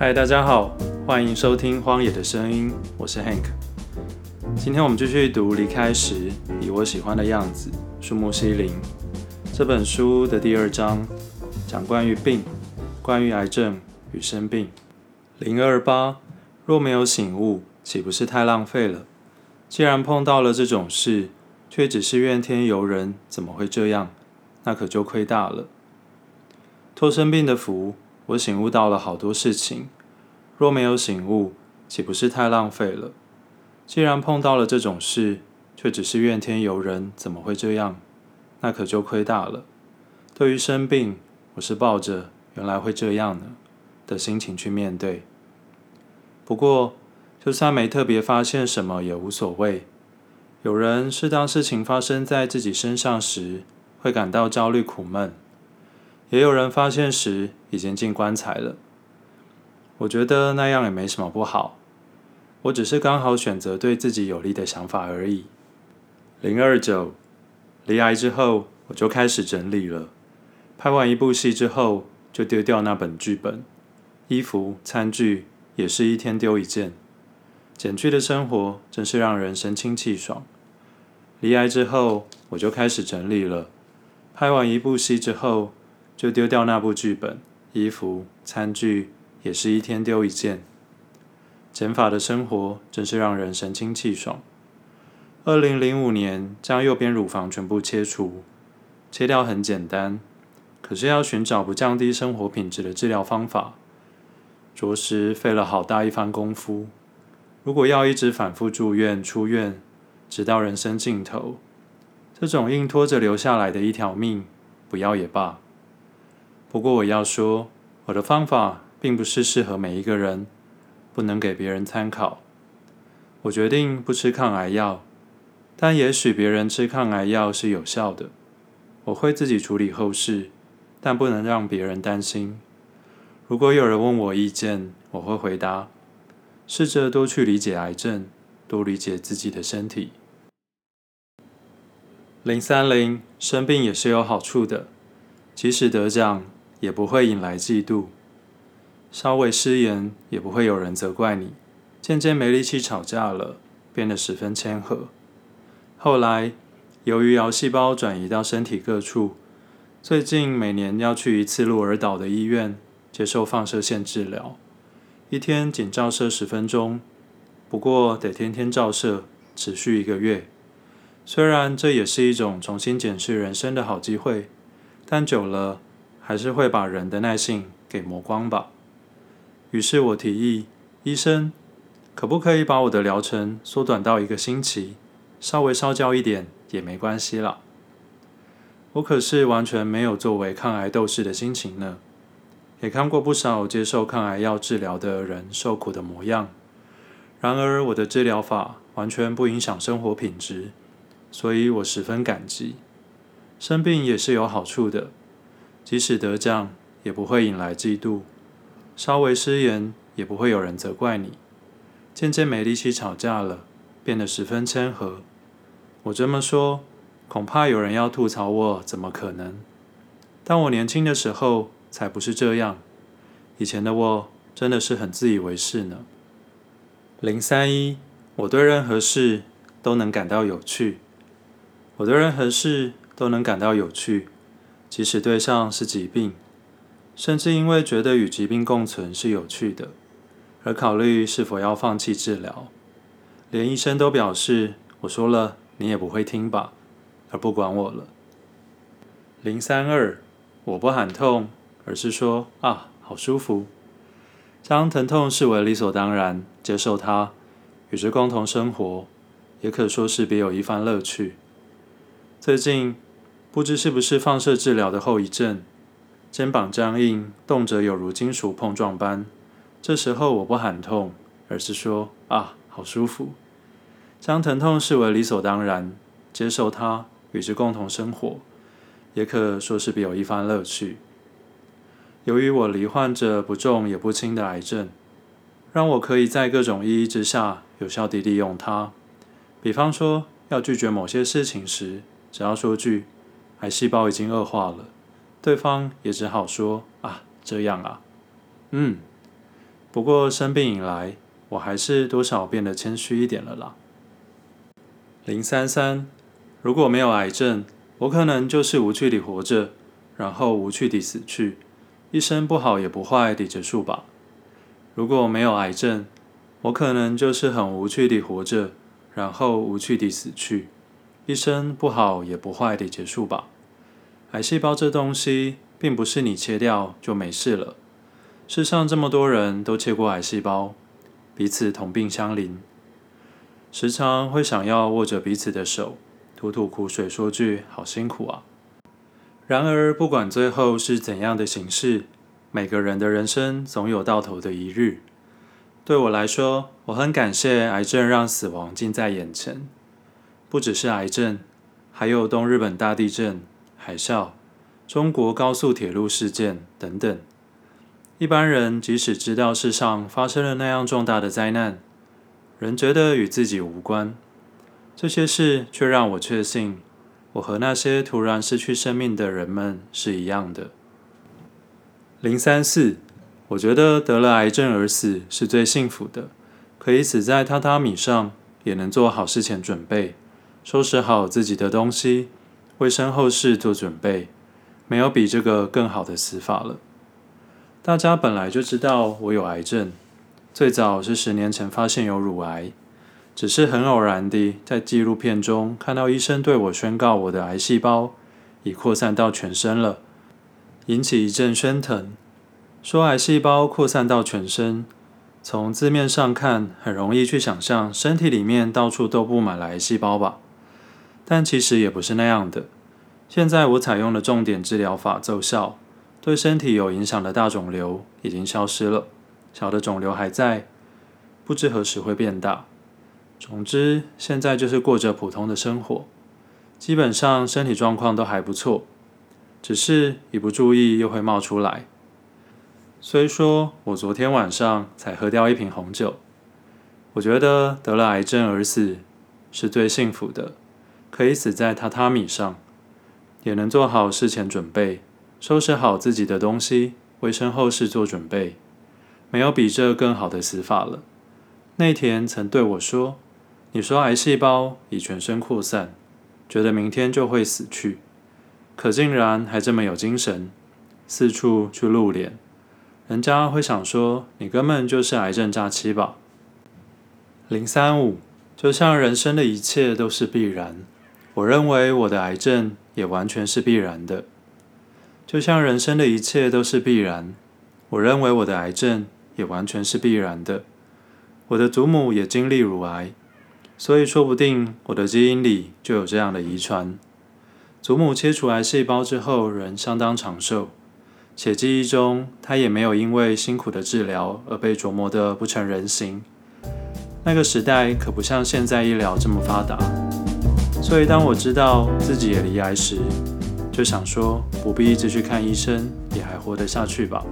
嗨，大家好，欢迎收听《荒野的声音》，我是 Hank。今天我们继续读《离开时，以我喜欢的样子》，树木西林这本书的第二章，讲关于病，关于癌症与生病。零二八，若没有醒悟，岂不是太浪费了？既然碰到了这种事，却只是怨天尤人，怎么会这样？那可就亏大了。托生病的福。我醒悟到了好多事情，若没有醒悟，岂不是太浪费了？既然碰到了这种事，却只是怨天尤人，怎么会这样？那可就亏大了。对于生病，我是抱着原来会这样呢的心情去面对。不过，就算没特别发现什么也无所谓。有人是当事情发生在自己身上时，会感到焦虑苦闷。也有人发现时已经进棺材了，我觉得那样也没什么不好，我只是刚好选择对自己有利的想法而已。零二九，离癌之后我就开始整理了，拍完一部戏之后就丢掉那本剧本，衣服、餐具也是一天丢一件，减去的生活真是让人神清气爽。离癌之后我就开始整理了，拍完一部戏之后。就丢掉那部剧本，衣服、餐具也是一天丢一件。减法的生活真是让人神清气爽。二零零五年将右边乳房全部切除，切掉很简单，可是要寻找不降低生活品质的治疗方法，着实费了好大一番功夫。如果要一直反复住院、出院，直到人生尽头，这种硬拖着留下来的一条命，不要也罢。不过我要说，我的方法并不是适合每一个人，不能给别人参考。我决定不吃抗癌药，但也许别人吃抗癌药是有效的。我会自己处理后事，但不能让别人担心。如果有人问我意见，我会回答：试着多去理解癌症，多理解自己的身体。零三零，生病也是有好处的，即使得奖。也不会引来嫉妒，稍微失言也不会有人责怪你。渐渐没力气吵架了，变得十分谦和。后来，由于癌细胞转移到身体各处，最近每年要去一次鹿儿岛的医院接受放射线治疗，一天仅照射十分钟，不过得天天照射，持续一个月。虽然这也是一种重新检视人生的好机会，但久了。还是会把人的耐性给磨光吧。于是我提议，医生，可不可以把我的疗程缩短到一个星期，稍微烧焦一点也没关系啦。我可是完全没有作为抗癌斗士的心情呢，也看过不少接受抗癌药治疗的人受苦的模样。然而我的治疗法完全不影响生活品质，所以我十分感激。生病也是有好处的。即使得奖，也不会引来嫉妒；稍微失言，也不会有人责怪你。渐渐没力气吵架了，变得十分谦和。我这么说，恐怕有人要吐槽我，怎么可能？但我年轻的时候才不是这样。以前的我真的是很自以为是呢。零三一，我对任何事都能感到有趣。我对任何事都能感到有趣。即使对象是疾病，甚至因为觉得与疾病共存是有趣的，而考虑是否要放弃治疗，连医生都表示我说了你也不会听吧，而不管我了。零三二，我不喊痛，而是说啊，好舒服，将疼痛视为理所当然，接受它，与之共同生活，也可说是别有一番乐趣。最近。不知是不是放射治疗的后遗症，肩膀僵硬，动辄有如金属碰撞般。这时候我不喊痛，而是说啊，好舒服。将疼痛视为理所当然，接受它，与之共同生活，也可说是别有一番乐趣。由于我罹患着不重也不轻的癌症，让我可以在各种意义之下有效地利用它。比方说，要拒绝某些事情时，只要说句。癌细胞已经恶化了，对方也只好说啊，这样啊，嗯，不过生病以来，我还是多少变得谦虚一点了啦。零三三，如果没有癌症，我可能就是无趣地活着，然后无趣地死去，一生不好也不坏地结束吧。如果没有癌症，我可能就是很无趣地活着，然后无趣地死去，一生不好也不坏的结束吧。癌细胞这东西，并不是你切掉就没事了。世上这么多人都切过癌细胞，彼此同病相怜，时常会想要握着彼此的手，吐吐苦水，说句“好辛苦啊”。然而，不管最后是怎样的形式，每个人的人生总有到头的一日。对我来说，我很感谢癌症让死亡近在眼前，不只是癌症，还有东日本大地震、海啸、中国高速铁路事件等等。一般人即使知道世上发生了那样重大的灾难，仍觉得与自己无关。这些事却让我确信，我和那些突然失去生命的人们是一样的。零三四，我觉得得了癌症而死是最幸福的，可以死在榻榻米上，也能做好事前准备，收拾好自己的东西，为身后事做准备，没有比这个更好的死法了。大家本来就知道我有癌症，最早是十年前发现有乳癌，只是很偶然地在纪录片中看到医生对我宣告我的癌细胞已扩散到全身了，引起一阵喧腾。说癌细胞扩散到全身，从字面上看很容易去想象身体里面到处都布满了癌细胞吧，但其实也不是那样的。现在我采用的重点治疗法奏效。对身体有影响的大肿瘤已经消失了，小的肿瘤还在，不知何时会变大。总之，现在就是过着普通的生活，基本上身体状况都还不错，只是一不注意又会冒出来。虽说我昨天晚上才喝掉一瓶红酒，我觉得得了癌症而死是最幸福的，可以死在榻榻米上，也能做好事前准备。收拾好自己的东西，为身后事做准备，没有比这更好的死法了。内田曾对我说：“你说癌细胞已全身扩散，觉得明天就会死去，可竟然还这么有精神，四处去露脸，人家会想说你根本就是癌症诈欺吧？”零三五，就像人生的一切都是必然，我认为我的癌症也完全是必然的。就像人生的一切都是必然，我认为我的癌症也完全是必然的。我的祖母也经历乳癌，所以说不定我的基因里就有这样的遗传。祖母切除癌细胞之后，人相当长寿，且记忆中她也没有因为辛苦的治疗而被琢磨得不成人形。那个时代可不像现在医疗这么发达，所以当我知道自己也离癌时，就想说，不必一直去看医生，也还活得下去吧。